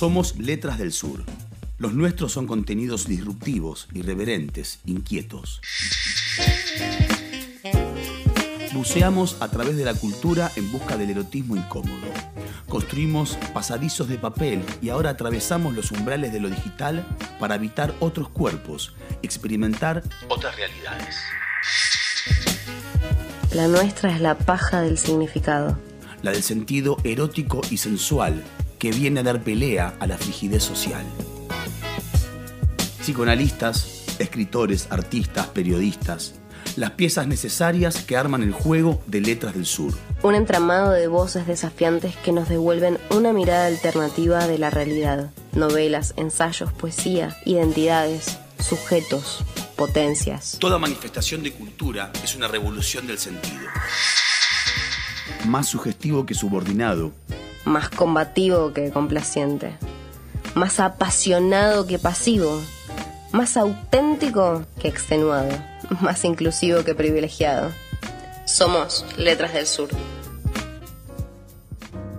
Somos Letras del Sur. Los nuestros son contenidos disruptivos, irreverentes, inquietos. Buceamos a través de la cultura en busca del erotismo incómodo. Construimos pasadizos de papel y ahora atravesamos los umbrales de lo digital para habitar otros cuerpos, experimentar otras realidades. La nuestra es la paja del significado. La del sentido erótico y sensual que viene a dar pelea a la frigidez social. Psicoanalistas, escritores, artistas, periodistas, las piezas necesarias que arman el juego de letras del sur. Un entramado de voces desafiantes que nos devuelven una mirada alternativa de la realidad. Novelas, ensayos, poesía, identidades, sujetos, potencias. Toda manifestación de cultura es una revolución del sentido. Más sugestivo que subordinado. Más combativo que complaciente. Más apasionado que pasivo. Más auténtico que extenuado. Más inclusivo que privilegiado. Somos Letras del Sur.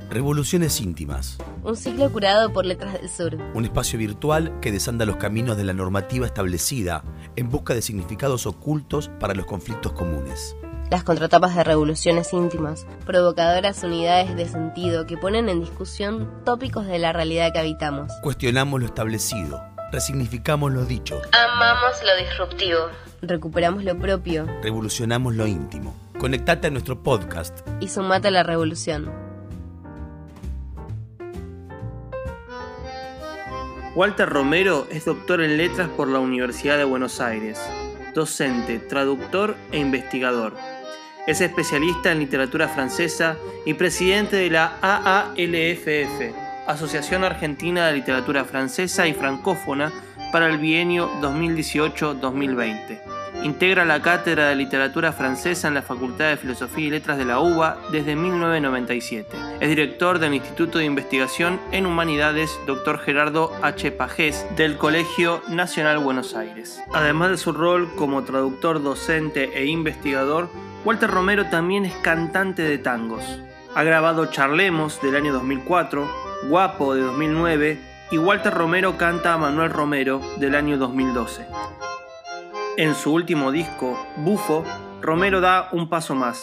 Revoluciones íntimas. Un ciclo curado por Letras del Sur. Un espacio virtual que desanda los caminos de la normativa establecida en busca de significados ocultos para los conflictos comunes. Las contratapas de revoluciones íntimas, provocadoras unidades de sentido que ponen en discusión tópicos de la realidad que habitamos. Cuestionamos lo establecido, resignificamos lo dicho, Amamos lo disruptivo. Recuperamos lo propio revolucionamos lo íntimo. Conectate a nuestro podcast. y sumate a la revolución. Walter Romero es doctor en letras por la Universidad de Buenos Aires, docente, traductor e investigador. Es especialista en literatura francesa y presidente de la AALFF, Asociación Argentina de Literatura Francesa y Francófona para el bienio 2018-2020. Integra la Cátedra de Literatura Francesa en la Facultad de Filosofía y Letras de la UBA desde 1997. Es director del Instituto de Investigación en Humanidades Dr. Gerardo H. Pajés del Colegio Nacional Buenos Aires. Además de su rol como traductor, docente e investigador, Walter Romero también es cantante de tangos. Ha grabado Charlemos del año 2004, Guapo de 2009 y Walter Romero canta a Manuel Romero del año 2012. En su último disco, Bufo, Romero da un paso más.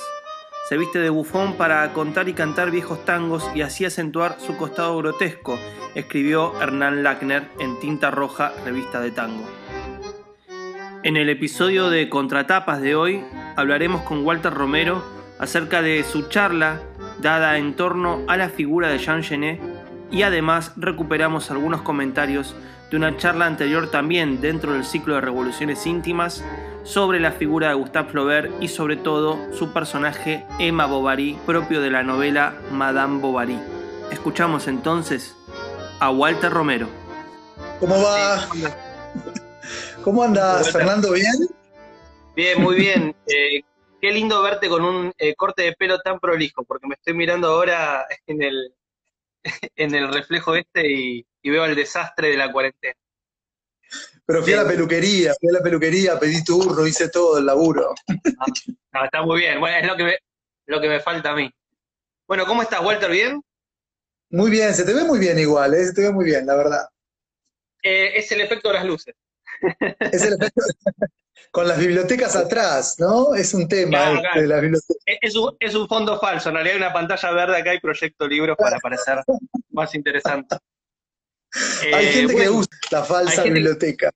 Se viste de bufón para contar y cantar viejos tangos y así acentuar su costado grotesco, escribió Hernán Lackner en Tinta Roja, revista de tango. En el episodio de Contratapas de hoy hablaremos con Walter Romero acerca de su charla dada en torno a la figura de Jean Genet y además recuperamos algunos comentarios de una charla anterior también dentro del ciclo de Revoluciones íntimas sobre la figura de Gustave Flaubert y sobre todo su personaje Emma Bovary propio de la novela Madame Bovary. Escuchamos entonces a Walter Romero. ¿Cómo va? ¿Cómo andas, Fernando? ¿Bien? Bien, muy bien. Eh, qué lindo verte con un eh, corte de pelo tan prolijo, porque me estoy mirando ahora en el, en el reflejo este y, y veo el desastre de la cuarentena. Pero fui a la peluquería, fui a la peluquería, pedí turno, hice todo el laburo. No, está muy bien. Bueno, es lo que me, lo que me falta a mí. Bueno, ¿cómo estás, Walter? ¿Bien? Muy bien, se te ve muy bien igual, ¿eh? se te ve muy bien, la verdad. Eh, es el efecto de las luces. Es el efecto con las bibliotecas atrás, ¿no? Es un tema Claro, este, claro. de las bibliotecas. Es, es un, es un fondo falso. En realidad hay una pantalla verde acá y proyecto libros para parecer más interesante. Hay Eh, gente que usa la falsa hay biblioteca.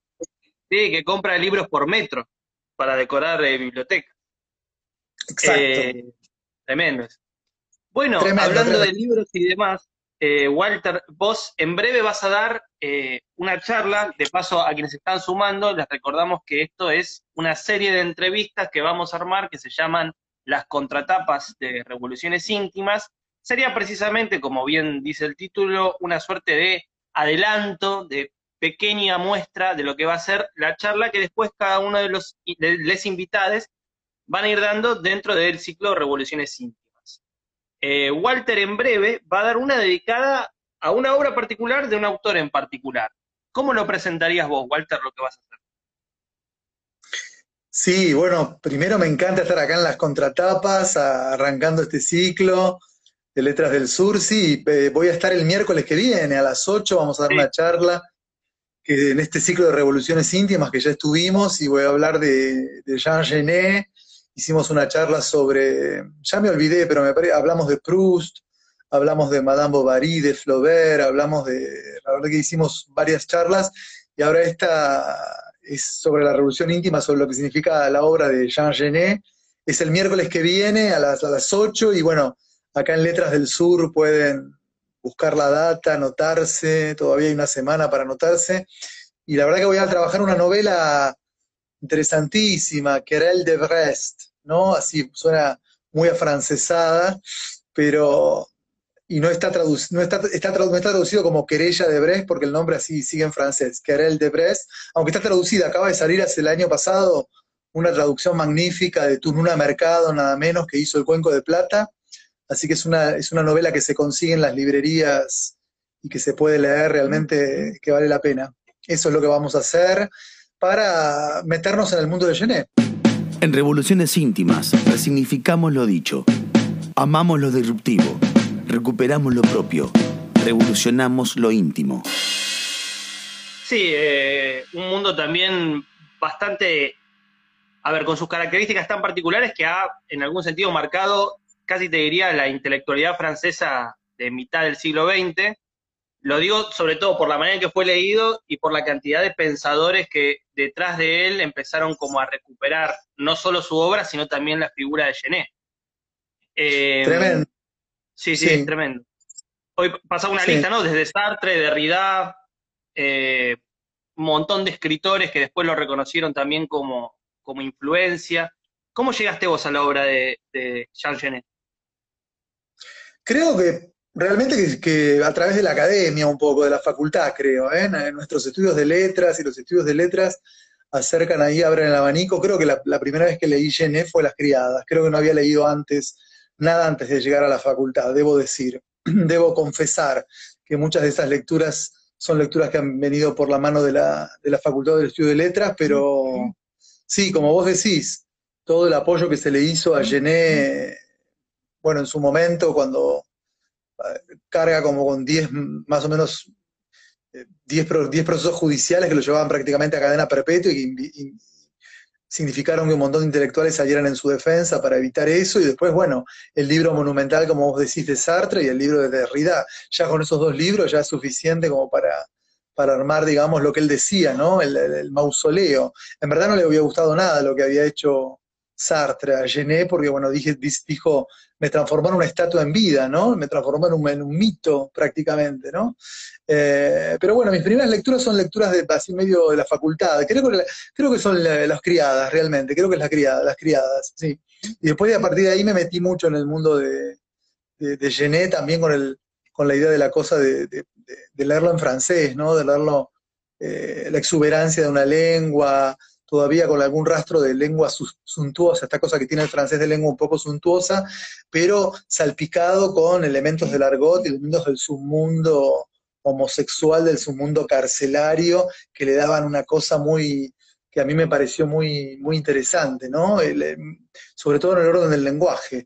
Sí, que compra libros por metro para decorar eh, bibliotecas. Exacto. Eh, tremendo. Bueno, Tremendo, hablando tremendo. de libros y demás, eh, Walter, vos en breve vas a dar eh, una charla, de paso a quienes están sumando, les recordamos que esto es una serie de entrevistas que vamos a armar que se llaman las contratapas de Revoluciones Íntimas. Sería precisamente, como bien dice el título, una suerte de adelanto, de pequeña muestra de lo que va a ser la charla que después cada uno de los les invitados van a ir dando dentro del ciclo de Revoluciones Íntimas. Eh, Walter en breve va a dar una dedicada a una obra particular de un autor en particular. ¿Cómo lo presentarías vos, Walter, lo que vas a hacer? Sí, bueno, primero me encanta estar acá en las contratapas, arrancando este ciclo. De Letras del Sur. Sí, eh, voy a estar el miércoles que viene a las 8, vamos a dar una charla que en este ciclo de revoluciones íntimas que ya estuvimos y voy a hablar de, Jean Genet. Hicimos una charla sobre, ya me olvidé, pero me hablamos de Proust, hablamos de Madame Bovary, de Flaubert, hablamos de, la verdad que hicimos varias charlas y ahora esta es sobre la revolución íntima, sobre lo que significa la obra de Jean Genet. Es el miércoles que viene a las, a las 8 y bueno, acá en Letras del Sur pueden buscar la data, anotarse, todavía hay una semana para anotarse. Y la verdad que voy a trabajar una novela interesantísima, Querelle de Brest, ¿no? Así suena muy afrancesada, pero y no está, no, está, está, no está traducido como Querella de Brest, porque el nombre así sigue en francés, Querelle de Brest, aunque está traducida, acaba de salir hace el año pasado una traducción magnífica de Tununa Mercado, nada menos, que hizo El Cuenco de Plata, Así que es una, es una novela que se consigue en las librerías y que se puede leer realmente que vale la pena. Eso es lo que vamos a hacer para meternos en el mundo de Genet. En Revoluciones Íntimas resignificamos lo dicho, amamos lo disruptivo, recuperamos lo propio, revolucionamos lo íntimo. Sí, eh, un mundo también bastante, a ver, con sus características tan particulares que ha en algún sentido marcado casi te diría la intelectualidad francesa de mitad del siglo XX. Lo digo sobre todo por la manera en que fue leído y por la cantidad de pensadores que detrás de él empezaron como a recuperar no solo su obra, sino también la figura de Genet. Eh, tremendo. Sí, sí, tremendo. Hoy pasaba una lista, ¿no? Desde Sartre, Derrida, eh, un montón de escritores que después lo reconocieron también como, como influencia. ¿Cómo llegaste vos a la obra de, de Jean Genet? Creo que realmente que, a través de la academia un poco, de la facultad, creo, ¿eh? nuestros estudios de letras y los estudios de letras acercan ahí, abren el abanico. Creo que la, primera vez que leí Gené fue Las Criadas. Creo que no había leído antes, nada antes de llegar a la facultad, debo decir. debo confesar que muchas de esas lecturas son lecturas que han venido por la mano de la, de la Facultad del Estudio de Letras, pero sí, como vos decís, todo el apoyo que se le hizo a Gené bueno, en su momento, cuando carga como con 10, más o menos, 10, eh, procesos judiciales que lo llevaban prácticamente a cadena perpetua y, significaron que un montón de intelectuales salieran en su defensa para evitar eso, y después, bueno, el libro monumental, como vos decís, de Sartre y el libro de Derrida, ya con esos dos libros ya es suficiente como para, para armar, digamos, lo que él decía, ¿no? El, el, mausoleo. En verdad no le había gustado nada lo que había hecho Sartre a Gené, porque, bueno, dije, dijo, me transformó en una estatua en vida, ¿no? Me transformó en un, mito prácticamente, ¿no? Eh, pero bueno, mis primeras lecturas son lecturas de así medio de la facultad. Creo que, creo que son las criadas, realmente. Creo que es la criada, las criadas, sí. Y después, a partir de ahí, me metí mucho en el mundo de, de, Gené, también con, el, con la idea de la cosa de, leerlo en francés, ¿no? De leerlo, eh, la exuberancia de una lengua, todavía con algún rastro de lengua suntuosa, esta cosa que tiene el francés de lengua un poco suntuosa, pero salpicado con elementos del argot y elementos del submundo homosexual, del submundo carcelario, que le daban una cosa muy, que a mí me pareció muy, muy interesante, ¿no? sobre todo en el orden del lenguaje.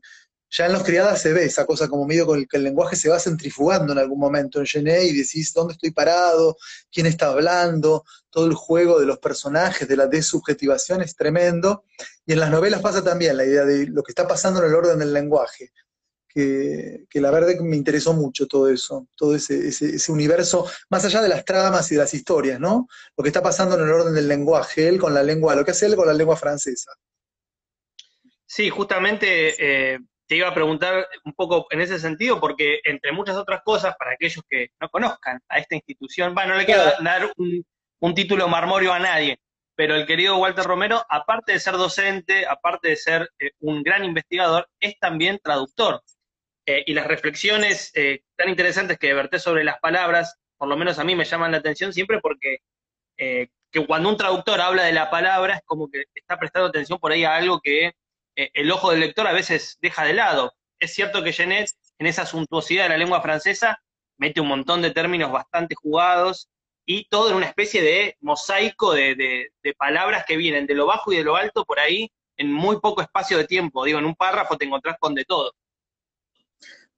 Ya en los criadas se ve esa cosa como medio con el que el lenguaje se va centrifugando en algún momento en Gené y decís dónde estoy parado, quién está hablando, todo el juego de los personajes, de la desubjetivación es tremendo. Y en las novelas pasa también la idea de lo que está pasando en el orden del lenguaje, que, la verdad que me interesó mucho todo eso, todo ese, ese, universo, más allá de las tramas y de las historias, ¿no? Lo que está pasando en el orden del lenguaje, él con la lengua, lo que hace él con la lengua francesa. Sí, justamente eh, te iba a preguntar un poco en ese sentido, porque entre muchas otras cosas, para aquellos que no conozcan a esta institución, bueno, no le quiero dar un, título marmorio a nadie, pero el querido Walter Romero, aparte de ser docente, aparte de ser eh, un gran investigador, es también traductor. Eh, y las reflexiones eh, tan interesantes que verté sobre las palabras, por lo menos a mí me llaman la atención siempre porque que cuando un traductor habla de la palabra es como que está prestando atención por ahí a algo que el ojo del lector a veces deja de lado. Es cierto que Genet, en esa suntuosidad de la lengua francesa, mete un montón de términos bastante jugados y todo en una especie de mosaico de, palabras que vienen de lo bajo y de lo alto por ahí en muy poco espacio de tiempo. Digo, en un párrafo te encontrás con de todo.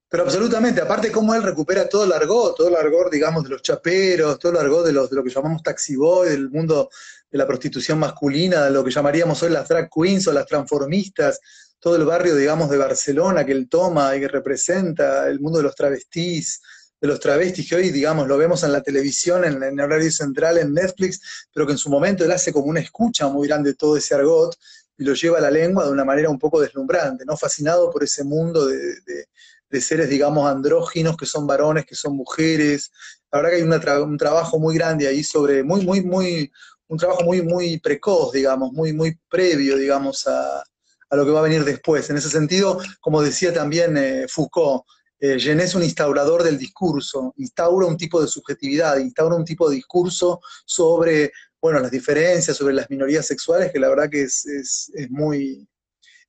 Pero absolutamente, aparte cómo él recupera todo el argot, todo el argot, digamos, de los chaperos, todo el argot de, los, de lo que llamamos taxi boy, del mundo de la prostitución masculina, de lo que llamaríamos hoy las drag queens o las transformistas, todo el barrio, digamos, de Barcelona que él toma y que representa, el mundo de los travestis, de los travestis que hoy, digamos, lo vemos en la televisión, en, en horario central, en Netflix, pero que en su momento él hace como una escucha muy grande de todo ese argot y lo lleva a la lengua de una manera un poco deslumbrante, ¿no? Fascinado por ese mundo de, seres, digamos, andróginos, que son varones, que son mujeres. La verdad que hay un trabajo muy grande ahí sobre, muy, muy, muy, un trabajo muy, muy precoz, digamos, muy, muy previo, digamos, a, a lo que va a venir después. En ese sentido, como decía también eh, Foucault, eh, es un instaurador del discurso, instaura un tipo de subjetividad, instaura un tipo de discurso sobre, bueno, las diferencias, sobre las minorías sexuales, que la verdad que es, es, es muy,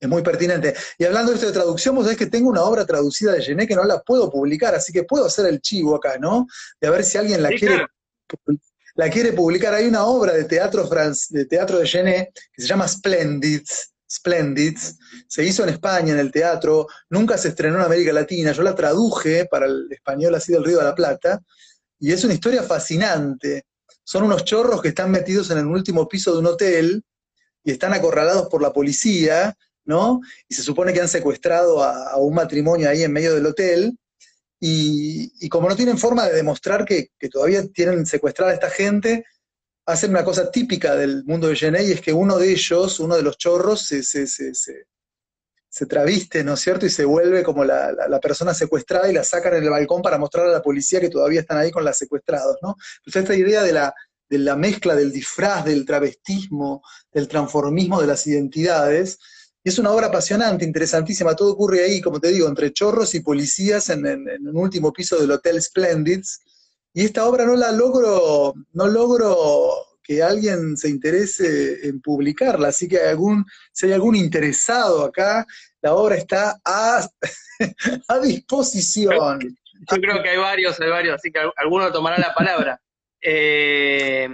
es muy pertinente. Y hablando de esto de traducción, vos sabés que tengo una obra traducida de Gené que no la puedo publicar, así que puedo hacer el chivo acá, ¿no? De a ver si alguien la quiere. La quiere publicar. Hay una obra de teatro, de, teatro de Gené que se llama Splendids, Splendids, se hizo en España, en el teatro, nunca se estrenó en América Latina, yo la traduje para el español así del Río de la Plata, y es una historia fascinante. Son unos chorros que están metidos en el último piso de un hotel y están acorralados por la policía, ¿no? Y se supone que han secuestrado a, un matrimonio ahí en medio del hotel, y, como no tienen forma de demostrar que, todavía tienen secuestrada a esta gente, hacen una cosa típica del mundo de Gené, y es que uno de ellos, uno de los chorros, se, se, se, se traviste, ¿no es cierto? Y se vuelve como la, la, persona secuestrada y la sacan en el balcón para mostrar a la policía que todavía están ahí con las secuestrados, ¿no? Pues esta idea de la, de la mezcla del disfraz, del travestismo, del transformismo de las identidades, es una obra apasionante, interesantísima. Todo ocurre ahí, como te digo, entre chorros y policías en, un último piso del Hotel Splendids. Y esta obra no la logro, no logro que alguien se interese en publicarla. Así que algún, si hay algún interesado acá, la obra está a, a disposición. Yo creo que hay varios, hay varios, así que alguno tomará la palabra. Eh,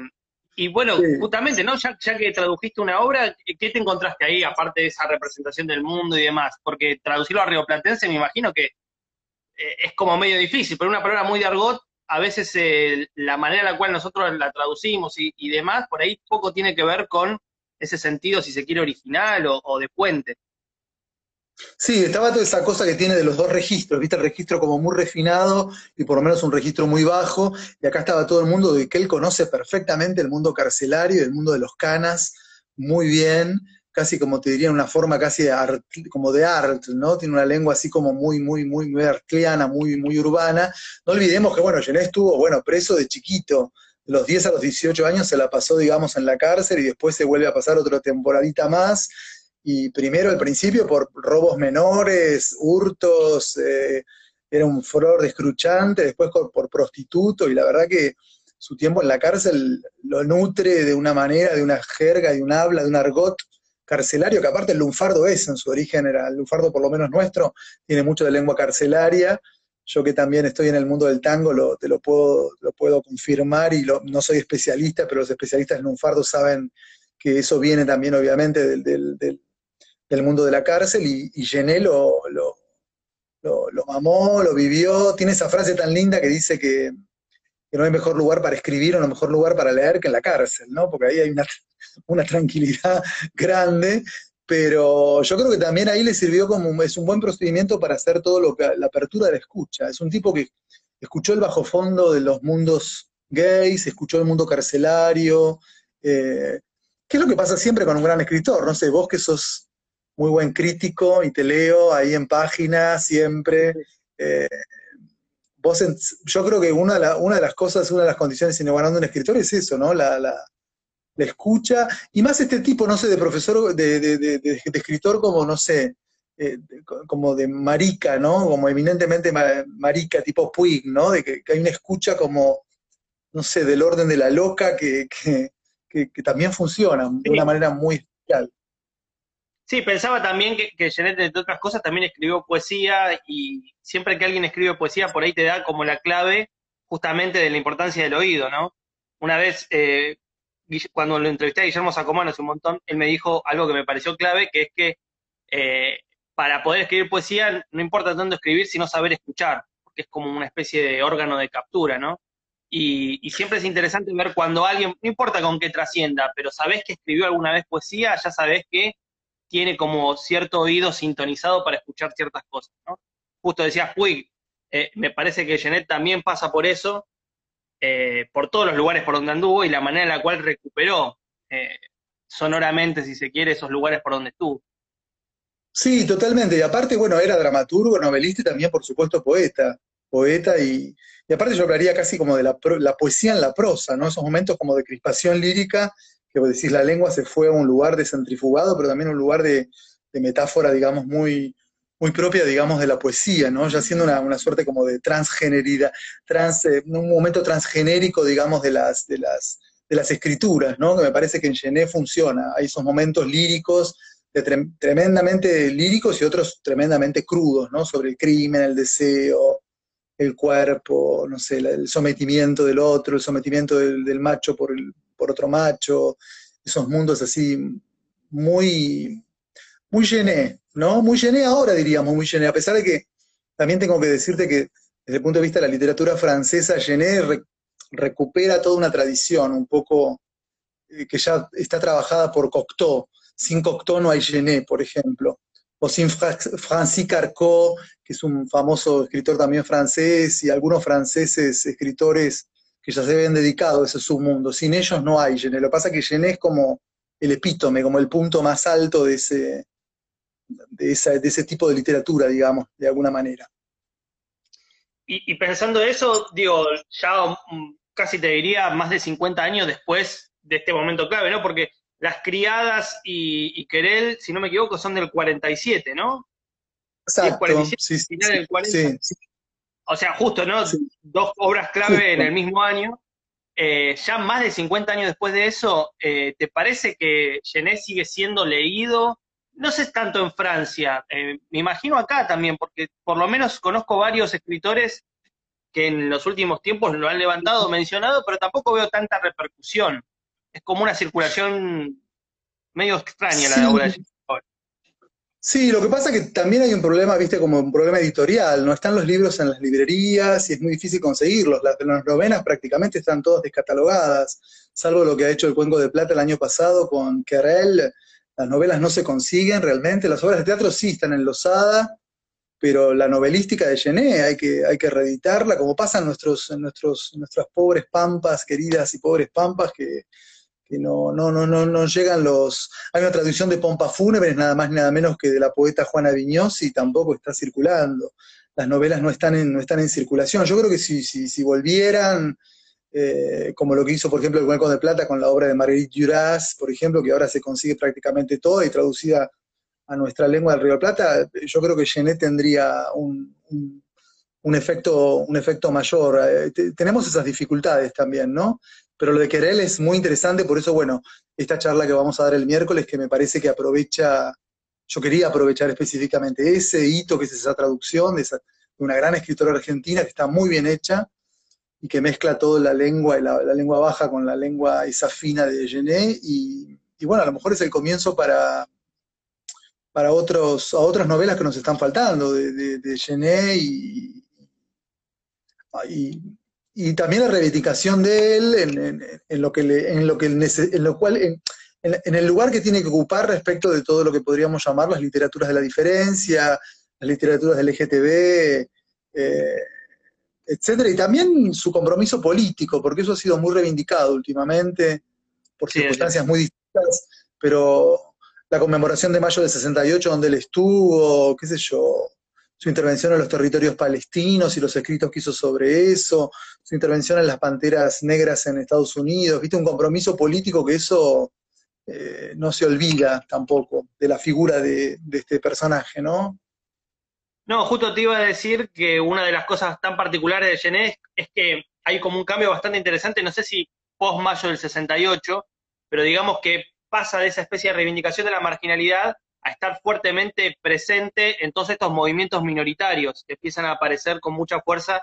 y bueno, justamente, ¿no? Ya, ya, que tradujiste una obra, ¿qué te encontraste ahí, aparte de esa representación del mundo y demás? Porque traducirlo a rioplatense me imagino que eh, es como medio difícil, pero una palabra muy de argot, a veces eh, la manera en la cual nosotros la traducimos y, y, demás, por ahí poco tiene que ver con ese sentido, si se quiere, original o, de puente. Sí, estaba toda esa cosa que tiene de los dos registros, viste el registro como muy refinado y por lo menos un registro muy bajo, y acá estaba todo el mundo de que él conoce perfectamente el mundo carcelario, el mundo de los canas, muy bien, casi como te diría, una forma casi de art, como de art, ¿no? Tiene una lengua así como muy, muy, muy, muy artliana, muy, muy urbana. No olvidemos que, bueno, Gené estuvo, bueno, preso de chiquito, de los 10 a los 18 años se la pasó, digamos, en la cárcel y después se vuelve a pasar otra temporadita más y primero al principio por robos menores, hurtos, eh, era un furor descruchante, después por, prostituto, y la verdad que su tiempo en la cárcel lo nutre de una manera, de una jerga, de un habla, de un argot carcelario, que aparte el lunfardo es en su origen, era el lunfardo por lo menos nuestro, tiene mucho de lengua carcelaria, yo que también estoy en el mundo del tango, lo, te lo puedo, lo puedo confirmar y no soy especialista, pero los especialistas en lunfardo saben que eso viene también obviamente del, del mundo de la cárcel y, y lo, lo, lo, mamó, lo vivió. Tiene esa frase tan linda que dice que, no hay mejor lugar para escribir o no mejor lugar para leer que en la cárcel, ¿no? Porque ahí hay una, una tranquilidad grande, pero yo creo que también ahí le sirvió como, es un buen procedimiento para hacer todo lo que, la apertura de la escucha. Es un tipo que escuchó el bajo fondo de los mundos gays, escuchó el mundo carcelario. Eh, ¿Qué es lo que pasa siempre con un gran escritor? No sé, vos que sos muy buen crítico y te leo ahí en página siempre. Eh, vos yo creo que una de, una de, las cosas, una de las condiciones innovando un escritor es eso, ¿no? La, la, escucha, y más este tipo, no sé, de profesor, de, de, de escritor como, no sé, eh, como de marica, ¿no? Como eminentemente marica, tipo Puig, ¿no? De que, hay una escucha como, no sé, del orden de la loca que, que, que también funciona de una manera muy especial. Sí, pensaba también que, que Jeanette, entre otras cosas, también escribió poesía y siempre que alguien escribe poesía, por ahí te da como la clave justamente de la importancia del oído, ¿no? Una vez, eh, cuando lo entrevisté a Guillermo Sacomano hace un montón, él me dijo algo que me pareció clave, que es que eh, para poder escribir poesía no importa tanto escribir, sino saber escuchar, porque es como una especie de órgano de captura, ¿no? Y, siempre es interesante ver cuando alguien, no importa con qué trascienda, pero sabés que escribió alguna vez poesía, ya sabés que tiene como cierto oído sintonizado para escuchar ciertas cosas, ¿no? Justo decías, Puig, eh, me parece que Jeanette también pasa por eso, eh, por todos los lugares por donde anduvo y la manera en la cual recuperó eh, sonoramente, si se quiere, esos lugares por donde estuvo. Sí, totalmente. Y aparte, bueno, era dramaturgo, novelista y también, por supuesto, poeta. Poeta y, y aparte yo hablaría casi como de la, poesía en la prosa, ¿no? Esos momentos como de crispación lírica, que vos decís, la lengua se fue a un lugar descentrifugado, pero también un lugar de, metáfora, digamos, muy, muy propia, digamos, de la poesía, ¿no? Ya siendo una, suerte como de transgeneridad, trans, eh, un momento transgenérico, digamos, de las, de las, de las escrituras, ¿no? Que me parece que en Gené funciona. Hay esos momentos líricos tremendamente líricos y otros tremendamente crudos, ¿no? Sobre el crimen, el deseo, el cuerpo, no sé, el sometimiento del otro, el sometimiento del, macho por, el, por otro macho, esos mundos así muy, muy llené, ¿no? Muy llené ahora, diríamos, muy llené, a pesar de que también tengo que decirte que desde el punto de vista de la literatura francesa, Gené recupera toda una tradición un poco eh, que ya está trabajada por Cocteau, sin Cocteau no hay Gené, por ejemplo. O sin Francis Carcot, que es un famoso escritor también francés, y algunos franceses escritores que ya se habían dedicado a ese submundo. Sin ellos no hay Gené. Lo que pasa es que Gené es como el epítome, como el punto más alto de ese, de, ese tipo de literatura, digamos, de alguna manera. Y, y, pensando eso, digo, ya mm, casi te diría más de 50 años después de este momento clave, ¿no? Porque las criadas y, Querel, si no me equivoco, son del 47, ¿no? Exacto. 47, final del 40. O sea, justo, ¿no? Dos obras clave en el mismo año. Eh, ya más de 50 años después de eso, eh, ¿te parece que Genet sigue siendo leído? No sé tanto en Francia, eh, me imagino acá también, porque por lo menos conozco varios escritores que en los últimos tiempos lo han levantado, mencionado, pero tampoco veo tanta repercusión es como una circulación medio extraña la obra de Sí, lo que pasa es que también hay un problema, viste, como un problema editorial, no están los libros en las librerías y es muy difícil conseguirlos. Las, las novenas prácticamente están todas descatalogadas, salvo lo que ha hecho el Cuenco de Plata el año pasado con Querel. Las novelas no se consiguen realmente, las obras de teatro sí están en Losada, pero la novelística de Gené hay que, hay que reeditarla, como pasa en, nuestros, en nuestros, nuestras pobres pampas, queridas y pobres pampas, que que no, no, no, no, no llegan los... Hay una traducción de Pompa Fúnebres, nada más nada menos que de la poeta Juana Viñoz, y tampoco está circulando. Las novelas no están en, no están en circulación. Yo creo que si, si, si volvieran, eh, como lo que hizo, por ejemplo, el Hueco de Plata con la obra de Marguerite Duras, por ejemplo, que ahora se consigue prácticamente toda y traducida a nuestra lengua del Río de Plata, yo creo que Genet tendría un, un, efecto, un efecto mayor. Eh, tenemos esas dificultades también, ¿no? Pero lo de Querel es muy interesante, por eso, bueno, esta charla que vamos a dar el miércoles, que me parece que aprovecha, yo quería aprovechar específicamente ese hito, que es esa traducción de, una gran escritora argentina que está muy bien hecha y que mezcla toda la lengua, la, la lengua baja con la lengua esa fina de Gené, y, bueno, a lo mejor es el comienzo para, para otros, a otras novelas que nos están faltando, de, de, Gené y, y, y también la reivindicación de él en, lo que en lo que en lo cual en, el lugar que tiene que ocupar respecto de todo lo que podríamos llamar las literaturas de la diferencia, las literaturas del LGTB, eh, etcétera, y también su compromiso político, porque eso ha sido muy reivindicado últimamente por circunstancias muy distintas, pero la conmemoración de mayo del 68 donde él estuvo, qué sé yo, su intervención en los territorios palestinos y los escritos que hizo sobre eso, su intervención en las panteras negras en Estados Unidos, viste, un compromiso político que eso eh, no se olvida tampoco de la figura de, este personaje, ¿no? No, justo te iba a decir que una de las cosas tan particulares de Genet es que hay como un cambio bastante interesante, no sé si post mayo del 68, pero digamos que pasa de esa especie de reivindicación de la marginalidad a estar fuertemente presente en todos estos movimientos minoritarios que empiezan a aparecer con mucha fuerza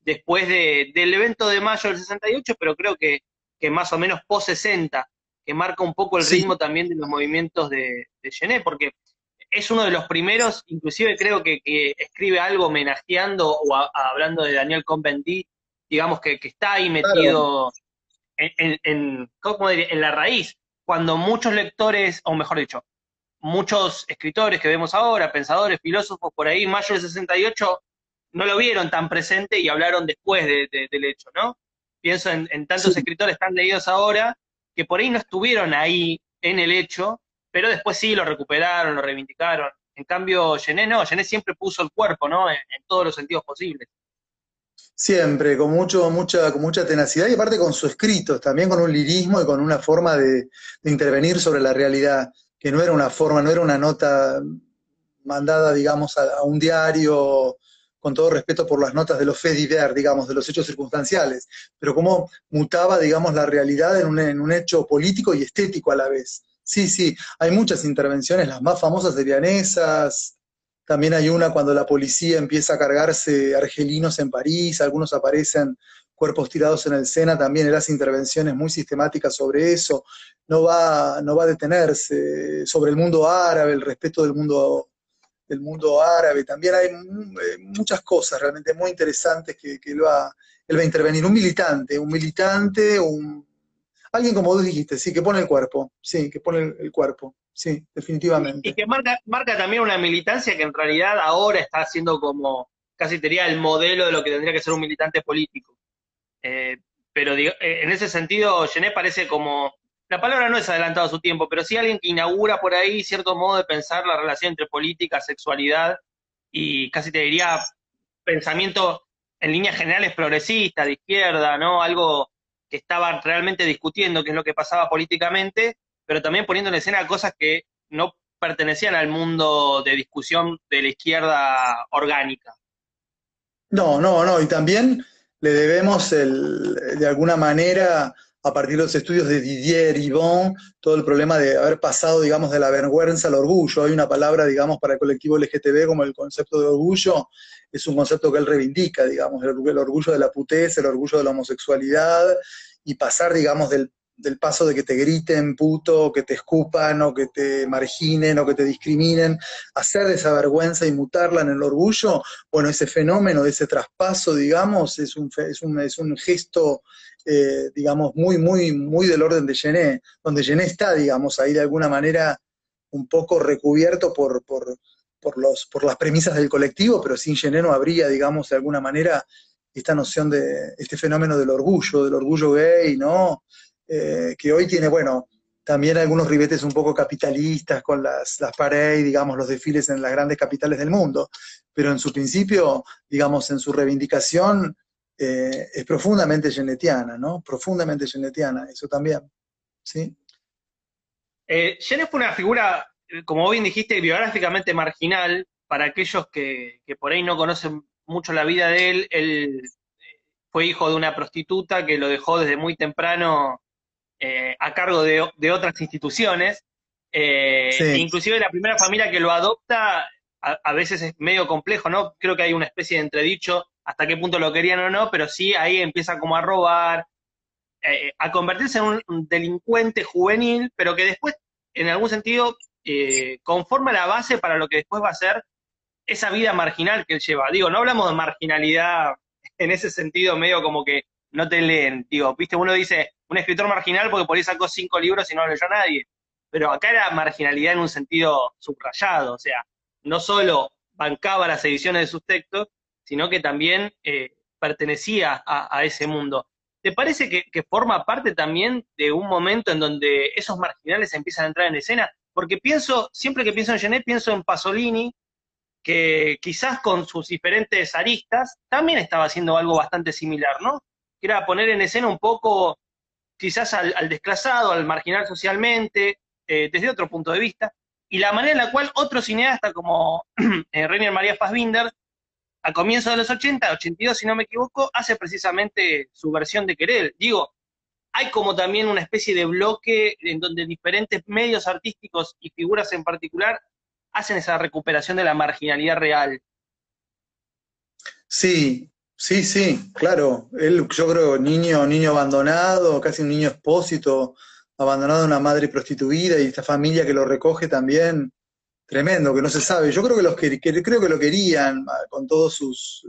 después del evento de mayo del 68, pero creo que, más o menos post 60, que marca un poco el ritmo también de los movimientos de, de Gené, porque es uno de los primeros, inclusive creo que, escribe algo homenajeando o hablando de Daniel Cohn-Bendit, digamos que, está ahí metido en, en, en la raíz, cuando muchos lectores, o mejor dicho, muchos escritores que vemos ahora, pensadores, filósofos por ahí, mayo del 68, no lo vieron tan presente y hablaron después del hecho, ¿no? Pienso en, tantos escritores tan leídos ahora que por ahí no estuvieron ahí en el hecho, pero después sí lo recuperaron, lo reivindicaron. En cambio, Gené no, Gené siempre puso el cuerpo, ¿no? En, todos los sentidos posibles. Siempre, con, mucho, mucha, con mucha tenacidad y aparte con su escrito, también con un lirismo y con una forma de intervenir sobre la realidad que no era una forma, no era una nota mandada, digamos, a, un diario, con todo respeto por las notas de los faits digamos, de los hechos circunstanciales, pero cómo mutaba, digamos, la realidad en un, hecho político y estético a la vez. Sí, sí, hay muchas intervenciones, las más famosas de Vianesas, también hay una cuando la policía empieza a cargarse argelinos en París, algunos aparecen cuerpos tirados en el Sena, también hace intervenciones muy sistemáticas sobre eso, no va, no va a detenerse, sobre el mundo árabe, el respeto del mundo, del mundo árabe, también hay eh, muchas cosas realmente muy interesantes que, él, va, él va a intervenir, un militante, un militante, un, alguien como vos dijiste, sí, que pone el cuerpo, sí, que pone el, cuerpo, sí, definitivamente. Y, que marca, marca también una militancia que en realidad ahora está siendo como, casi sería el modelo de lo que tendría que ser un militante político. Eh, pero eh, en ese sentido, Gené parece como, la palabra no es adelantado a su tiempo, pero sí alguien que inaugura por ahí cierto modo de pensar la relación entre política, sexualidad y casi te diría pensamiento en líneas generales progresista, de izquierda, ¿no? Algo que estaba realmente discutiendo qué es lo que pasaba políticamente, pero también poniendo en escena cosas que no pertenecían al mundo de discusión de la izquierda orgánica. No, no, no, y también le debemos el, de alguna manera, a partir de los estudios de Didier Yvon, todo el problema de haber pasado, digamos, de la vergüenza al orgullo. Hay una palabra, digamos, para el colectivo LGTB como el concepto de orgullo, es un concepto que él reivindica, digamos, el, orgullo de la putez, el orgullo de la homosexualidad, y pasar, digamos, del del paso de que te griten puto, que te escupan, o que te marginen, o que te discriminen, hacer esa vergüenza y mutarla en el orgullo, bueno, ese fenómeno, ese traspaso, digamos, es un, es un, es un gesto, eh, digamos, muy, muy, muy del orden de Gené, donde Gené está, digamos, ahí de alguna manera un poco recubierto por, por, por, los, por las premisas del colectivo, pero sin Gené no habría, digamos, de alguna manera esta noción de este fenómeno del orgullo, del orgullo gay, ¿no? Eh, que hoy tiene, bueno, también algunos ribetes un poco capitalistas con las, las paredes, digamos, los desfiles en las grandes capitales del mundo, pero en su principio, digamos, en su reivindicación, eh, es profundamente genetiana, ¿no? Profundamente genetiana, eso también, ¿sí? Eh, fue una figura, como bien dijiste, biográficamente marginal, para aquellos que, que por ahí no conocen mucho la vida de él, él fue hijo de una prostituta que lo dejó desde muy temprano eh, a cargo de, otras instituciones. Eh, inclusive la primera familia que lo adopta a, veces es medio complejo, ¿no? Creo que hay una especie de entredicho hasta qué punto lo querían o no, pero sí ahí empieza como a robar, eh, a convertirse en un, delincuente juvenil, pero que después, en algún sentido, conforma la base para lo que después va a ser esa vida marginal que él lleva. Digo, no hablamos de marginalidad en ese sentido medio como que no te leen. Digo, viste, uno dice un escritor marginal porque por ahí sacó cinco libros y no lo leyó nadie. Pero acá era marginalidad en un sentido subrayado, o sea, no solo bancaba las ediciones de sus textos, sino que también eh, pertenecía a, ese mundo. ¿Te parece que, forma parte también de un momento en donde esos marginales empiezan a entrar en escena? Porque pienso, siempre que pienso en Genet, pienso en Pasolini, que quizás con sus diferentes aristas también estaba haciendo algo bastante similar, ¿no? que era poner en escena un poco quizás al, desclasado, al marginal socialmente, eh, desde otro punto de vista, y la manera en la cual otro cineasta como eh, Reiner María Fassbinder, a comienzos de los 80, 82 si no me equivoco, hace precisamente su versión de Querer. Digo, hay como también una especie de bloque en donde diferentes medios artísticos y figuras en particular hacen esa recuperación de la marginalidad real. Sí, Sí, sí, claro. Él, yo creo, niño, niño abandonado, casi un niño expósito, abandonado de una madre prostituida y esta familia que lo recoge también, tremendo, que no se sabe. Yo creo que, los que, creo que lo querían con todos sus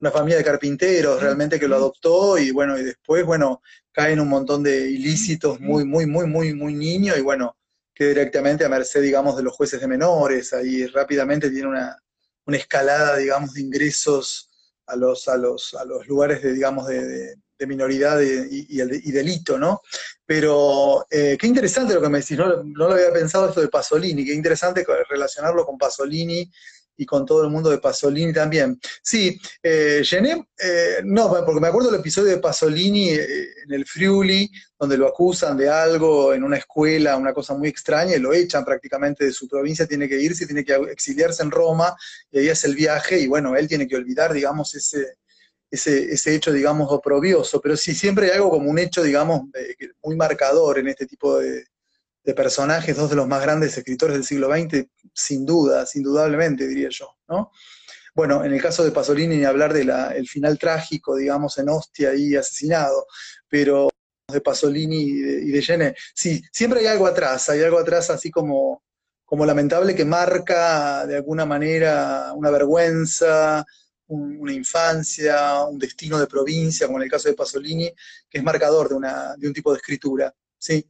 una familia de carpinteros realmente que lo adoptó y bueno, y después, bueno, caen un montón de ilícitos muy, muy, muy, muy, muy niños y bueno, que directamente a merced, digamos, de los jueces de menores, ahí rápidamente tiene una, una escalada, digamos, de ingresos a los, a los, a los lugares de, digamos, de, de, minoridad y, y, delito, ¿no? Pero eh, qué interesante lo que me decís, no, no, lo había pensado esto de Pasolini, qué interesante relacionarlo con Pasolini y con todo el mundo de Pasolini también. Sí, eh, eh, no, porque me acuerdo del episodio de Pasolini eh, en el Friuli, donde lo acusan de algo en una escuela, una cosa muy extraña, y lo echan prácticamente de su provincia, tiene que irse, tiene que exiliarse en Roma, y ahí hace el viaje, y bueno, él tiene que olvidar, digamos, ese, ese, ese hecho, digamos, oprobioso, pero sí siempre hay algo como un hecho, digamos, muy marcador en este tipo de, de personajes, dos de los más grandes escritores del siglo XX, sin duda, indudablemente, diría yo, ¿no? Bueno, en el caso de Pasolini, ni hablar del final trágico, digamos, en Ostia y asesinado, pero de Pasolini y de, y sí, siempre hay algo atrás, hay algo atrás así como, como lamentable que marca de alguna manera una vergüenza, una infancia, un destino de provincia, como en el caso de Pasolini, que es marcador de, una, de un tipo de escritura, ¿sí?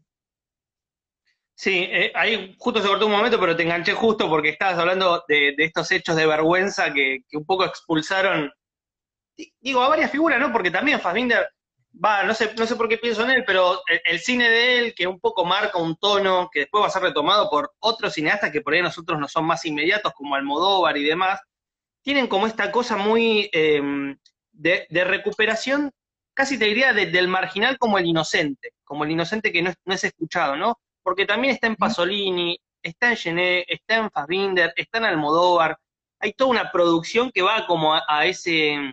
Sí, eh, ahí justo se cortó un momento, pero te enganché justo porque estabas hablando de, estos hechos de vergüenza que, un poco expulsaron, digo, a varias figuras, ¿no? Porque también Fassbinder, va, no sé, no sé por qué pienso en él, pero el, cine de él, que un poco marca un tono que después va a ser retomado por otros cineastas que por ahí nosotros no son más inmediatos, como Almodóvar y demás, tienen como esta cosa muy em, de, recuperación, casi te diría, del marginal como el inocente, como el inocente que no no es escuchado, ¿no? Porque también está en Pasolini, está en Gené, está en Fassbinder, está en Almodóvar, hay toda una producción que va como a, ese,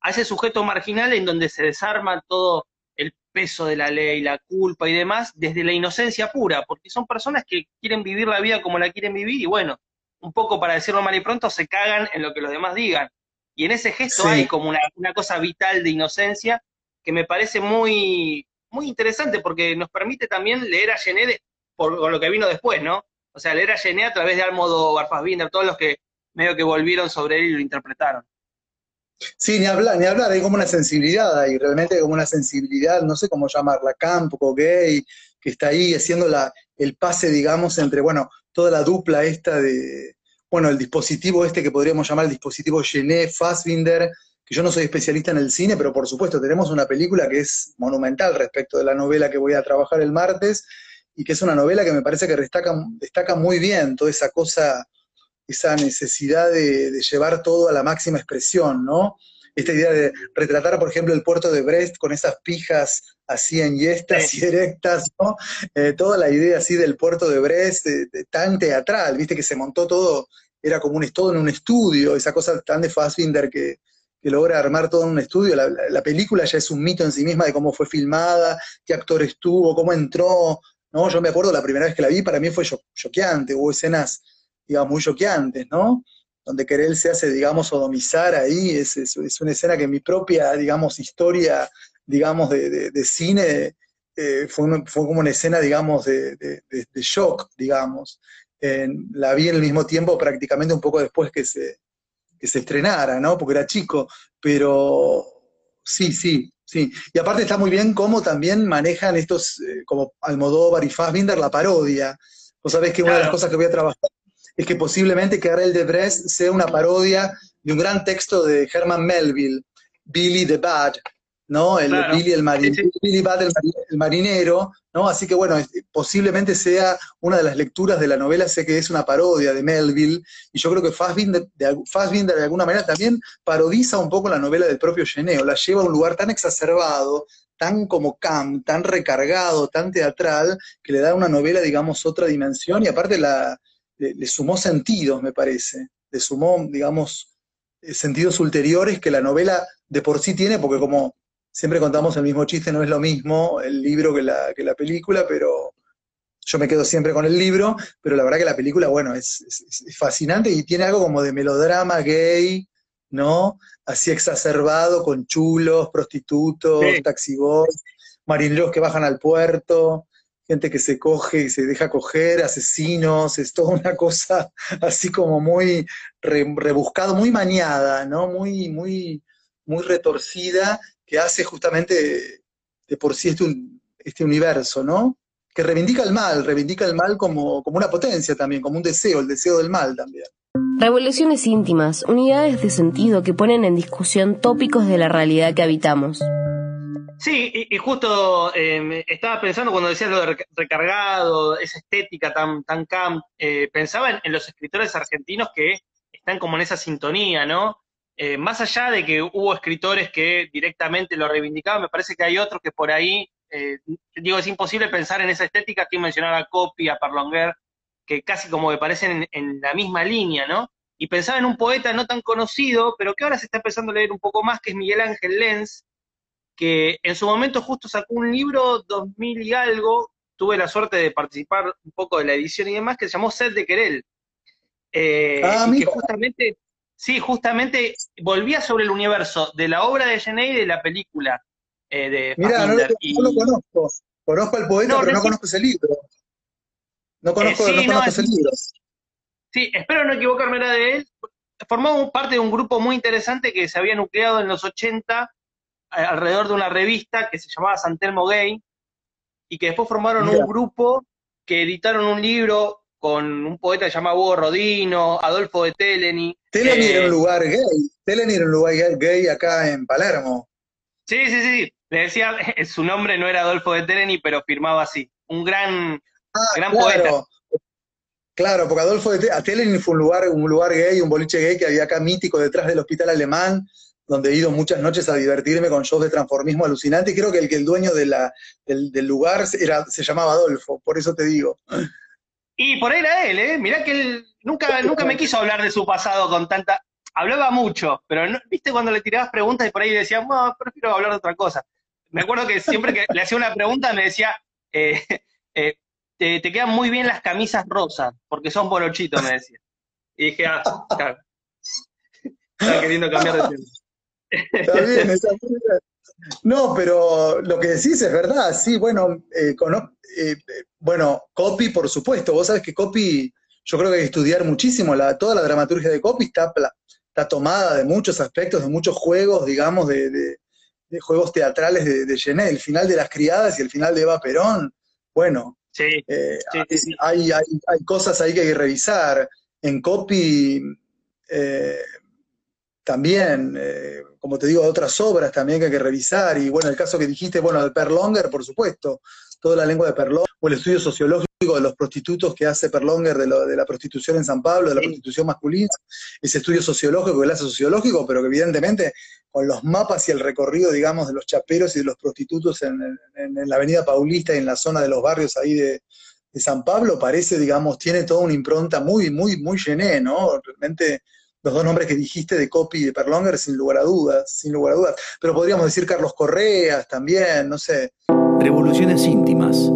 a ese sujeto marginal en donde se desarma todo el peso de la ley, la culpa y demás, desde la inocencia pura, porque son personas que quieren vivir la vida como la quieren vivir y bueno, un poco para decirlo mal y pronto, se cagan en lo que los demás digan. Y en ese gesto hay como una, una, cosa vital de inocencia que me parece muy, muy interesante porque nos permite también leer a Gené por, lo que vino después, ¿no? O sea, leer a Gené a través de Almodóvar, Fassbinder, todos los que medio que volvieron sobre él y lo interpretaron. Sí, ni hablar, ni hablar, hay como una sensibilidad ahí, realmente como una sensibilidad, no sé cómo llamarla, campo, gay, que está ahí haciendo la, el pase, digamos, entre, bueno, toda la dupla esta de, bueno, el dispositivo este que podríamos llamar el dispositivo Gené, Fassbinder, que yo no soy especialista en el cine, pero por supuesto tenemos una película que es monumental respecto de la novela que voy a trabajar el martes, y que es una novela que me parece que destaca, destaca muy bien toda esa cosa, esa necesidad de, llevar todo a la máxima expresión, ¿no? Esta idea de retratar, por ejemplo, el puerto de Brest con esas pijas así en yestas y erectas, ¿no? Eh, toda la idea así del puerto de Brest, tan teatral, viste que se montó todo, era como un, todo en un estudio, esa cosa tan de Fassbinder que, que logra armar todo en un estudio. La, película ya es un mito en sí misma de cómo fue filmada, qué actor estuvo, cómo entró. ¿no? Yo me acuerdo la primera vez que la vi, para mí fue choqueante, hubo escenas, digamos, muy choqueantes, ¿no? Donde Querel se hace, digamos, sodomizar ahí, es, es, una escena que mi propia, digamos, historia, digamos, de, de, cine, eh, fue, fue, como una escena, digamos, de, de shock, digamos. la vi en el mismo tiempo, prácticamente un poco después que se, que se estrenara, ¿no? Porque era chico, pero sí, sí, sí. Y aparte está muy bien cómo también manejan estos, eh, como Almodóvar y Fassbinder, la parodia. Vos sabés que una de las cosas que voy a trabajar es que posiblemente que Karel de Brest sea una parodia de un gran texto de Herman Melville, Billy the Bad, ¿no? El Billy, el, el, marinero, ¿no? Así que bueno, posiblemente sea una de las lecturas de la novela, sé que es una parodia de Melville, y yo creo que Fassbinder de, Fassbinder de alguna manera también parodiza un poco la novela del propio Geneo, la lleva a un lugar tan exacerbado, tan como camp, tan recargado, tan teatral, que le da a una novela, digamos, otra dimensión, y aparte la, le sumó sentidos, me parece, le sumó, digamos, eh, sentidos ulteriores que la novela de por sí tiene, porque como siempre contamos el mismo chiste, no es lo mismo el libro que la, que la película, pero yo me quedo siempre con el libro, pero la verdad que la película, bueno, es, fascinante y tiene algo como de melodrama gay, ¿no? Así exacerbado, con chulos, prostitutos, sí. taxiboys, marineros que bajan al puerto, gente que se coge y se deja coger, asesinos, es toda una cosa así como muy rebuscado, muy maniada, ¿no? Muy, muy, muy retorcida, que hace justamente de por sí este, este universo, ¿no? Que reivindica el mal, reivindica el mal como, como una potencia también, como un deseo, el deseo del mal también. Revoluciones íntimas, unidades de sentido que ponen en discusión tópicos de la realidad que habitamos. Sí, y, justo eh, estaba pensando cuando decías lo de recargado, esa estética tan, tan camp, eh, pensaba en, los escritores argentinos que están como en esa sintonía, ¿no? Eh, más allá de que hubo escritores que directamente lo reivindicaban, me parece que hay otros que por ahí, digo, es imposible pensar en esa estética, que mencionar a Copy, a Parlonger, que casi como me parecen en, la misma línea, ¿no? Y pensaba en un poeta no tan conocido, pero que ahora se está empezando a leer un poco más, que es Miguel Ángel Lenz, que en su momento justo sacó un libro, 2000 y algo, tuve la suerte de participar un poco de la edición y demás, que se llamó Sed de Querel. Eh, ah, y que justamente, sí, justamente volvía sobre el universo de la obra de Jenny y de la película eh, de Mira, no, lo conozco. Conozco al poeta, pero no conozco ese libro. No conozco, eh, no conozco ese libro. Sí, espero no equivocarme la de él. Formó parte de un grupo muy interesante que se había nucleado en los 80 alrededor de una revista que se llamaba Santelmo Gay, y que después formaron un grupo que editaron un libro con un poeta llamado Hugo Rodino, Adolfo de Teleni. Teleni era un eh, lugar gay, Teleni era un lugar gay acá en Palermo. Sí, sí, sí, le decía, su nombre no era Adolfo de Teleni, pero firmaba así, un gran, ah, gran poeta. Claro, porque Adolfo de Teleni fue un lugar, un lugar gay, un boliche gay que había acá mítico detrás del hospital alemán, donde he ido muchas noches a divertirme con shows de transformismo alucinante, y creo que el, que el dueño de la, del, lugar era, se llamaba Adolfo, por eso te digo. Y por ahí era él, ¿eh? Mirá que él nunca, nunca me quiso hablar de su pasado con tanta... Hablaba mucho, pero viste cuando le tirabas preguntas y por ahí decía, no, prefiero hablar de otra cosa. Me acuerdo que siempre que le hacía una pregunta me decía, eh, eh, te, quedan muy bien las camisas rosas, porque son bolochitos, me decía. Y dije, ah, claro. Estaba queriendo cambiar de tema. Está bien, No, pero lo que decís es verdad, sí, bueno, eh, eh, bueno, copy, por supuesto, vos sabés que copy, yo creo que hay que estudiar muchísimo, la, toda la dramaturgia de copy. Está, está tomada de muchos aspectos, de muchos juegos, digamos, de, juegos teatrales de, de el final de Las Criadas y el final de Eva Perón, bueno, eh, Hay, hay, hay, cosas ahí que hay que revisar. En copy, también, eh, como te digo, otras obras también que hay que revisar. Y bueno, el caso que dijiste, bueno, de Perlonger, por supuesto, toda la lengua de Perlonger, o el estudio sociológico de los prostitutos que hace Perlonger de, de la prostitución en San Pablo, de la prostitución masculina, ese estudio sociológico que él hace sociológico, pero que evidentemente con los mapas y el recorrido, digamos, de los chaperos y de los prostitutos en, la avenida Paulista y en la zona de los barrios ahí de, de San Pablo, parece, digamos, tiene toda una impronta muy, muy, muy llené, ¿no? Realmente los dos nombres que dijiste de Copy y de Perlonger, sin lugar a dudas, sin lugar a dudas. Pero podríamos decir Carlos Correas también, no sé. Revoluciones íntimas.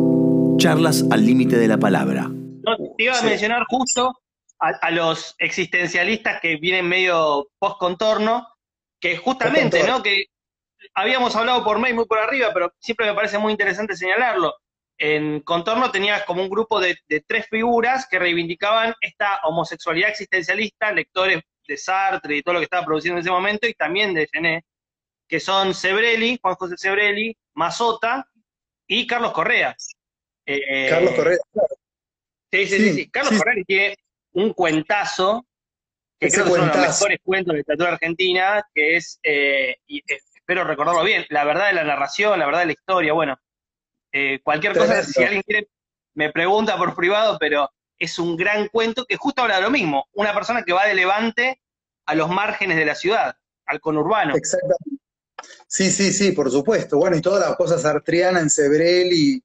Charlas al límite de la palabra. No, te iba a mencionar justo a, los existencialistas que vienen medio post-contorno, que justamente, ¿no? Que habíamos hablado por mail muy por arriba, pero siempre me parece muy interesante señalarlo. En Contorno tenías como un grupo de, de, tres figuras que reivindicaban esta homosexualidad existencialista, lectores de Sartre y todo lo que estaba produciendo en ese momento, y también de Gené, que son Sebrelli, Juan José Sebrelli, Mazota y Carlos Correa. Eh, Carlos Correa, claro. Sí, sí, sí, Carlos Correa tiene un cuentazo, que creo que es uno de los mejores cuentos de la literatura argentina, que es, eh, y, eh, espero recordarlo bien, la verdad de la narración, la verdad de la historia, bueno. cualquier cosa, si alguien quiere, me pregunta por privado, pero es un gran cuento que justo habla de lo mismo, una persona que va de Levante a los márgenes de la ciudad, al conurbano. Exactamente. Sí, sí, sí, por supuesto. Bueno, y todas las cosas artriana en Sebrelli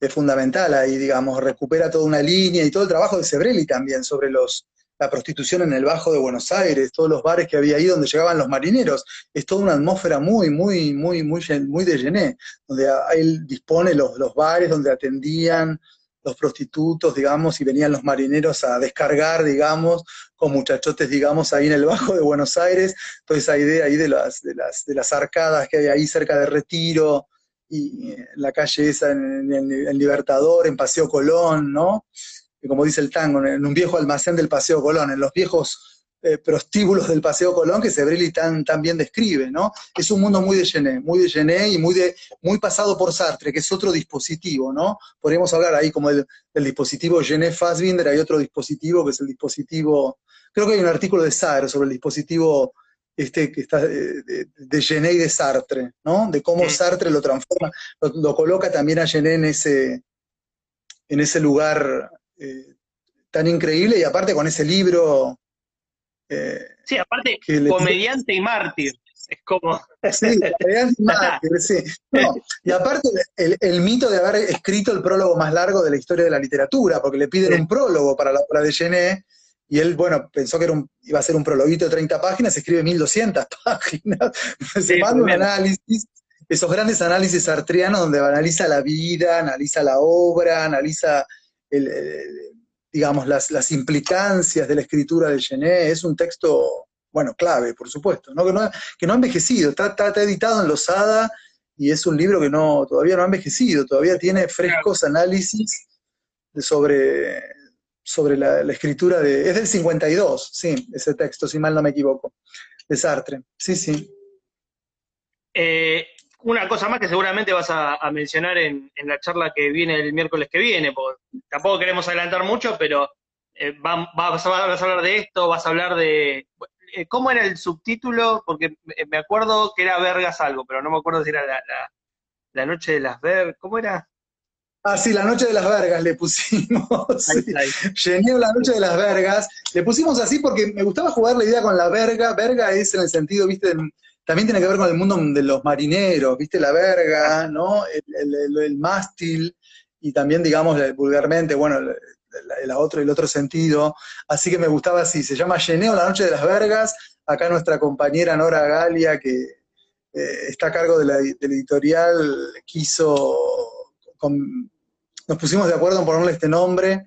es fundamental ahí, digamos, recupera toda una línea y todo el trabajo de Sebrelli también sobre los, la prostitución en el Bajo de Buenos Aires, todos los bares que había ahí donde llegaban los marineros. Es toda una atmósfera muy, muy, muy, muy, muy de Gené, donde él dispone los, los bares donde atendían los prostitutos, digamos, y venían los marineros a descargar, digamos, con muchachotes, digamos, ahí en el Bajo de Buenos Aires, toda esa idea ahí de las, de las, de las arcadas que hay ahí cerca de Retiro, y la calle esa, en, el Libertador, en Paseo Colón, ¿no? como dice el tango, en un viejo almacén del Paseo Colón, en los viejos eh, prostíbulos del Paseo Colón que Sebrelli tan, tan bien describe, ¿no? Es un mundo muy de Gené, muy de Gené y muy, de, muy pasado por Sartre, que es otro dispositivo, ¿no? Podríamos hablar ahí como del, dispositivo Gené Fassbinder, hay otro dispositivo que es el dispositivo, creo que hay un artículo de Sartre sobre el dispositivo este, que está de, de, Gené y de Sartre, ¿no? De cómo Sartre lo transforma, lo, coloca también a Gené en ese, en ese lugar eh, tan increíble y aparte con ese libro eh, sí, aparte, comediante y mártir. Es como. Sí, comediante y mártir, sí. y aparte, el, mito de haber escrito el prólogo más largo de la historia de la literatura, porque le piden un prólogo para la obra de Gené, y él, bueno, pensó que era un, iba a ser un prologuito de 30 páginas, escribe 1200 páginas. Se manda un análisis, esos grandes análisis sartrianos donde analiza la vida, analiza la obra, analiza el digamos, las, las implicancias de la escritura de Gené, es un texto, bueno, clave, por supuesto, ¿no? Que, no, que no ha envejecido, está, está, editado en Losada y es un libro que no, todavía no ha envejecido, todavía tiene frescos análisis sobre, sobre la, escritura de... Es del 52, sí, ese texto, si mal no me equivoco, de Sartre, sí, sí. Eh, una cosa más que seguramente vas a, mencionar en, la charla que viene el miércoles que viene, porque tampoco queremos adelantar mucho, pero eh, vas, a, hablar de esto, vas a hablar de... Eh, ¿Cómo era el subtítulo? Porque me acuerdo que era Vergas algo, pero no me acuerdo si era la, noche de las Vergas. ¿Cómo era? Ah, sí, la noche de las vergas le pusimos. Llené la noche de las vergas. Le pusimos así porque me gustaba jugar la idea con la verga. Verga es en el sentido, viste, también tiene que ver con el mundo de los marineros, ¿viste? La verga, ¿no? El, mástil, y también, digamos, vulgarmente, bueno, el, otro, el otro sentido. Así que me gustaba así, se llama Lleneo la noche de las vergas. Acá nuestra compañera Nora Galia, que eh, está a cargo de la, editorial, quiso, nos pusimos de acuerdo en ponerle este nombre,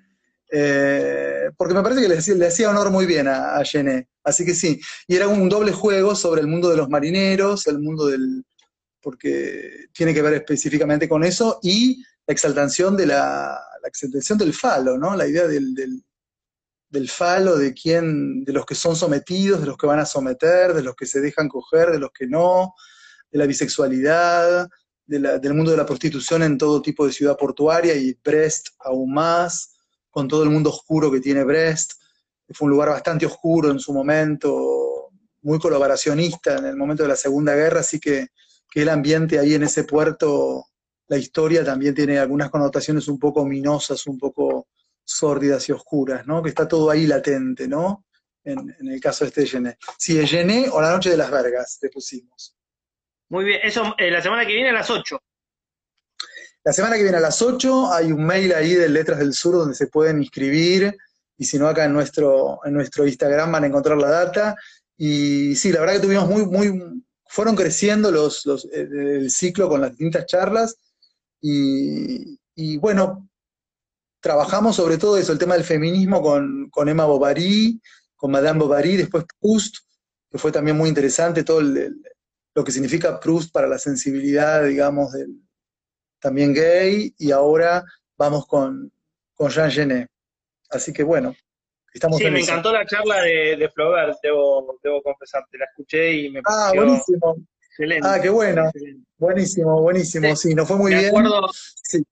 eh, porque me parece que le, hacía honor muy bien a, a Así que sí, y era un doble juego sobre el mundo de los marineros, el mundo del, porque tiene que ver específicamente con eso, y la exaltación de la, exaltación del falo, ¿no? La idea del, del, falo, de quién, de los que son sometidos, de los que van a someter, de los que se dejan coger, de los que no, de la bisexualidad, del mundo de la prostitución en todo tipo de ciudad portuaria y Brest aún más con todo el mundo oscuro que tiene Brest. Fue un lugar bastante oscuro en su momento, muy colaboracionista en el momento de la Segunda Guerra, así que, el ambiente ahí en ese puerto, la historia también tiene algunas connotaciones un poco ominosas, un poco sórdidas y oscuras, ¿no? Que está todo ahí latente, ¿no? En, el caso de este Gené. Sí, Gené o La Noche de las Vergas, le pusimos. Muy bien, eso eh, la semana que viene a las 8. La semana que viene a las 8 hay un mail ahí de Letras del Sur donde se pueden inscribir y si no acá en nuestro, en nuestro Instagram van a encontrar la data. Y sí, la verdad que tuvimos muy, muy, fueron creciendo los, los eh, el ciclo con las distintas charlas y, bueno, trabajamos sobre todo eso, el tema del feminismo con, con Emma Bovary, con Madame Bovary, después Proust, que fue también muy interesante, todo lo que significa Proust para la sensibilidad, digamos, del, también gay, y ahora vamos con, con Jean Genet. Así que bueno, estamos Sí, me encantó la charla de, de Flaubert, debo, debo confesarte, la escuché y me ah, pareció... Ah, buenísimo. Excelente. Ah, qué bueno. Buenísimo, buenísimo. Sí, nos fue muy bien. Acuerdo,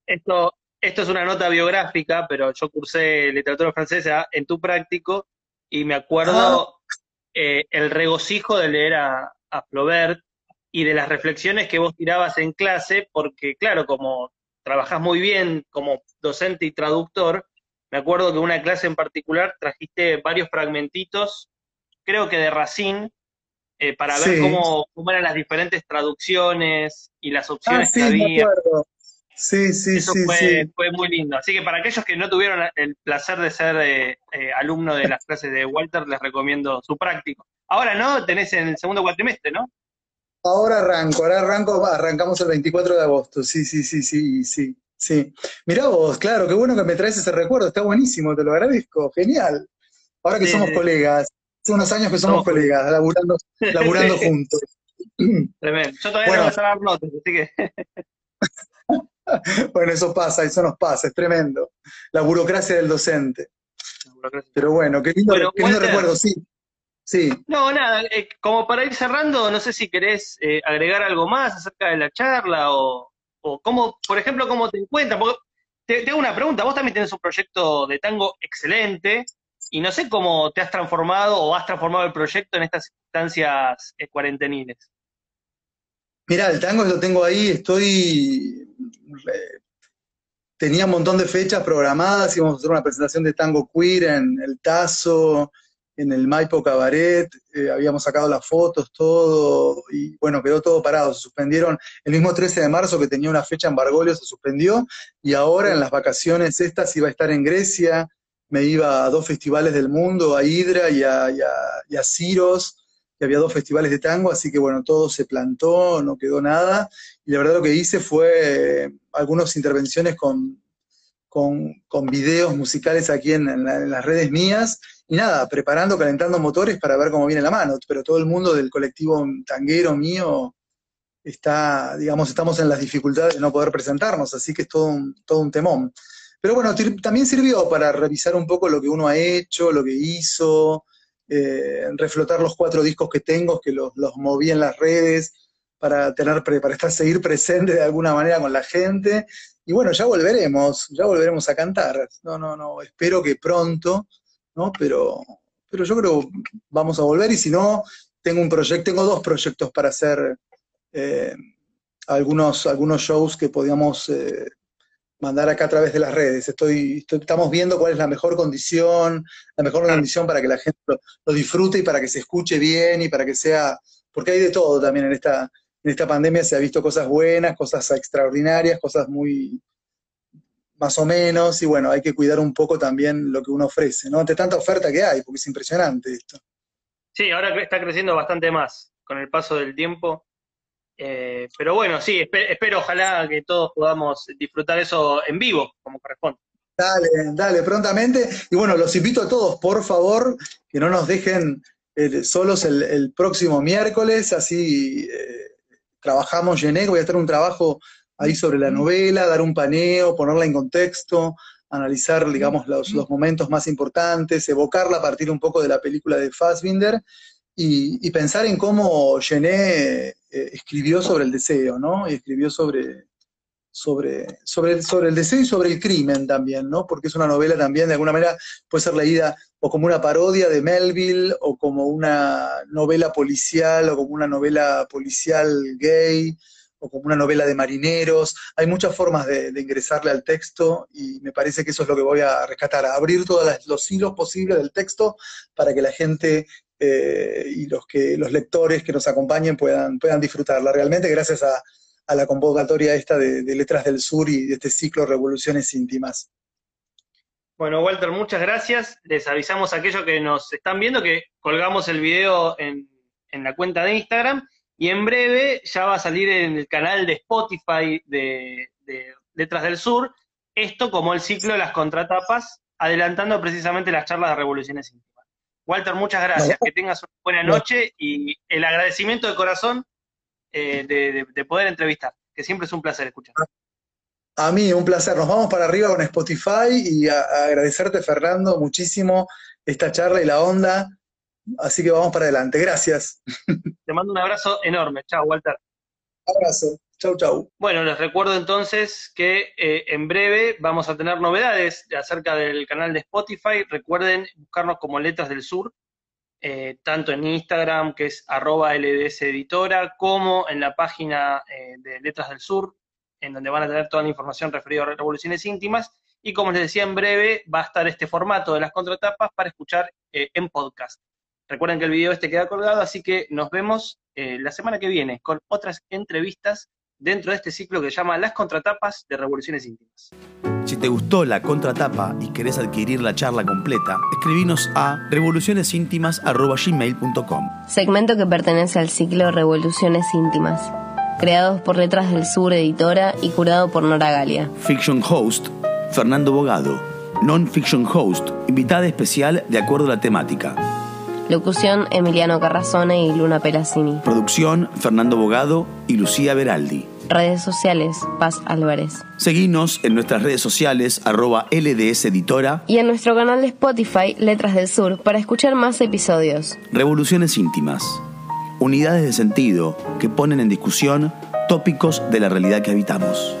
esto, esto es una nota biográfica, pero yo cursé literatura francesa en tu práctico y me acuerdo ah. eh, el regocijo de leer a, a Flaubert y de las reflexiones que vos tirabas en clase, porque claro, como trabajás muy bien como docente y traductor, me acuerdo que una clase en particular trajiste varios fragmentitos, creo que de Racine, eh, para ver cómo, cómo, eran las diferentes traducciones y las opciones ah, que había. Sí, sí, Eso sí, fue, fue, muy lindo. Así que para aquellos que no tuvieron el placer de ser eh, eh, alumno de las clases de Walter, les recomiendo su práctico. Ahora no, tenés en el segundo cuatrimestre, ¿no? Ahora arranco, ahora arranco, arrancamos el 24 de agosto, sí, sí, sí, sí, sí, sí. Mirá vos, claro, qué bueno que me traes ese recuerdo, está buenísimo, te lo agradezco, genial. Ahora que somos colegas, hace unos años que somos, colegas, laburando, laburando juntos. Tremendo. Yo todavía no voy a dar notas, así que... bueno, eso pasa, eso nos pasa, es tremendo. La burocracia del docente. Pero bueno, qué lindo, recuerdo, sí. Sí. No, nada, eh, como para ir cerrando, no sé si querés eh, agregar algo más acerca de la charla o, o cómo, por ejemplo, cómo te encuentras. Porque te, te, hago una pregunta, vos también tenés un proyecto de tango excelente y no sé cómo te has transformado o has transformado el proyecto en estas instancias eh, cuarenteniles. Mira, el tango lo tengo ahí, estoy tenía un montón de fechas programadas, íbamos a hacer una presentación de tango queer en el Tazo, en el Maipo Cabaret, eh, habíamos sacado las fotos, todo, y bueno, quedó todo parado, se suspendieron, el mismo 13 de marzo que tenía una fecha en Bargolio se suspendió, y ahora en las vacaciones estas iba a estar en Grecia, me iba a dos festivales del mundo, a Hydra y a, y a Ciros, que había dos festivales de tango, así que bueno, todo se plantó, no quedó nada, y la verdad lo que hice fue algunas intervenciones con, con, videos musicales aquí en, las redes mías, y nada, preparando, calentando motores para ver cómo viene la mano, pero todo el mundo del colectivo tanguero mío está, digamos, estamos en las dificultades de no poder presentarnos, así que es todo un, todo un temón. Pero bueno, también sirvió para revisar un poco lo que uno ha hecho, lo que hizo, eh, reflotar los cuatro discos que tengo, que los, los moví en las redes, para tener para estar seguir presente de alguna manera con la gente. Y bueno, ya volveremos, ya volveremos a cantar. No, no, no, espero que pronto, ¿no? Pero, pero yo creo vamos a volver y si no, tengo un proyecto, tengo dos proyectos para hacer eh, algunos, algunos shows que podíamos eh, mandar acá a través de las redes. Estoy, estamos viendo cuál es la mejor condición, la mejor condición para que la gente lo disfrute y para que se escuche bien y para que sea, porque hay de todo también en esta, en esta pandemia se ha visto cosas buenas, cosas extraordinarias, cosas muy más o menos, y bueno, hay que cuidar un poco también lo que uno ofrece, ¿no? Ante tanta oferta que hay, porque es impresionante esto. Sí, ahora está creciendo bastante más con el paso del tiempo. Eh, pero bueno, sí, espero, ojalá que todos podamos disfrutar eso en vivo, como corresponde. Dale, dale, prontamente. Y bueno, los invito a todos, por favor, que no nos dejen eh, solos el, próximo miércoles, así eh, trabajamos Gené, voy a hacer un trabajo ahí sobre la novela, dar un paneo, ponerla en contexto, analizar, digamos, los, momentos más importantes, evocarla a partir un poco de la película de Fassbinder y, pensar en cómo Gené eh, escribió sobre el deseo, ¿no? Y escribió sobre, sobre, sobre, sobre el deseo y sobre el crimen también, ¿no? Porque es una novela también, de alguna manera, puede ser leída o como una parodia de Melville, o como una novela policial, o como una novela policial gay, o como una novela de marineros. Hay muchas formas de, ingresarle al texto y me parece que eso es lo que voy a rescatar, abrir todos los hilos posibles del texto para que la gente eh, y los, lectores que nos acompañen puedan, disfrutarla. Realmente gracias a, la convocatoria esta de, de Letras del Sur y de este ciclo Revoluciones Íntimas. Bueno, Walter, muchas gracias. Les avisamos a aquellos que nos están viendo que colgamos el video en, la cuenta de Instagram y en breve ya va a salir en el canal de Spotify de, Letras del Sur, esto como el ciclo de las contratapas, adelantando precisamente las charlas de Revoluciones Íntimas. Walter, muchas gracias, que tengas una buena noche y el agradecimiento de corazón eh, de poder entrevistar, que siempre es un placer escuchar. A mí, un placer. Nos vamos para arriba con Spotify y agradecerte, Fernando, muchísimo esta charla y la onda. Así que vamos para adelante. Gracias. Te mando un abrazo enorme. Chao, Walter. Abrazo. Chau, chau. Bueno, les recuerdo entonces que eh, en breve vamos a tener novedades acerca del canal de Spotify. Recuerden buscarnos como Letras del Sur, eh, tanto en Instagram, que es arroba LDS Editora, como en la página eh, de Letras del Sur, en donde van a tener toda la información referida a revoluciones íntimas. Y como les decía, en breve va a estar este formato de las contratapas para escuchar en podcast. Recuerden que el video este queda colgado, así que nos vemos eh, la semana que viene con otras entrevistas dentro de este ciclo que se llama Las contratapas de revoluciones íntimas. Si te gustó la contratapa y querés adquirir la charla completa, escribinos a revolucionesíntimas.gmail.com Segmento que pertenece al ciclo Revoluciones Íntimas creados por Letras del Sur Editora y curado por Nora Galia. Fiction Host, Fernando Bogado. Non-Fiction Host, invitada especial de acuerdo a la temática. Locución Emiliano Carrazone y Luna Pelacini. Producción Fernando Bogado y Lucía Beraldi. Redes sociales, Paz Álvarez. Seguinos en nuestras redes sociales, arroba LDS Editora. Y en nuestro canal de Spotify, Letras del Sur, para escuchar más episodios. Revoluciones íntimas. Unidades de sentido que ponen en discusión tópicos de la realidad que habitamos.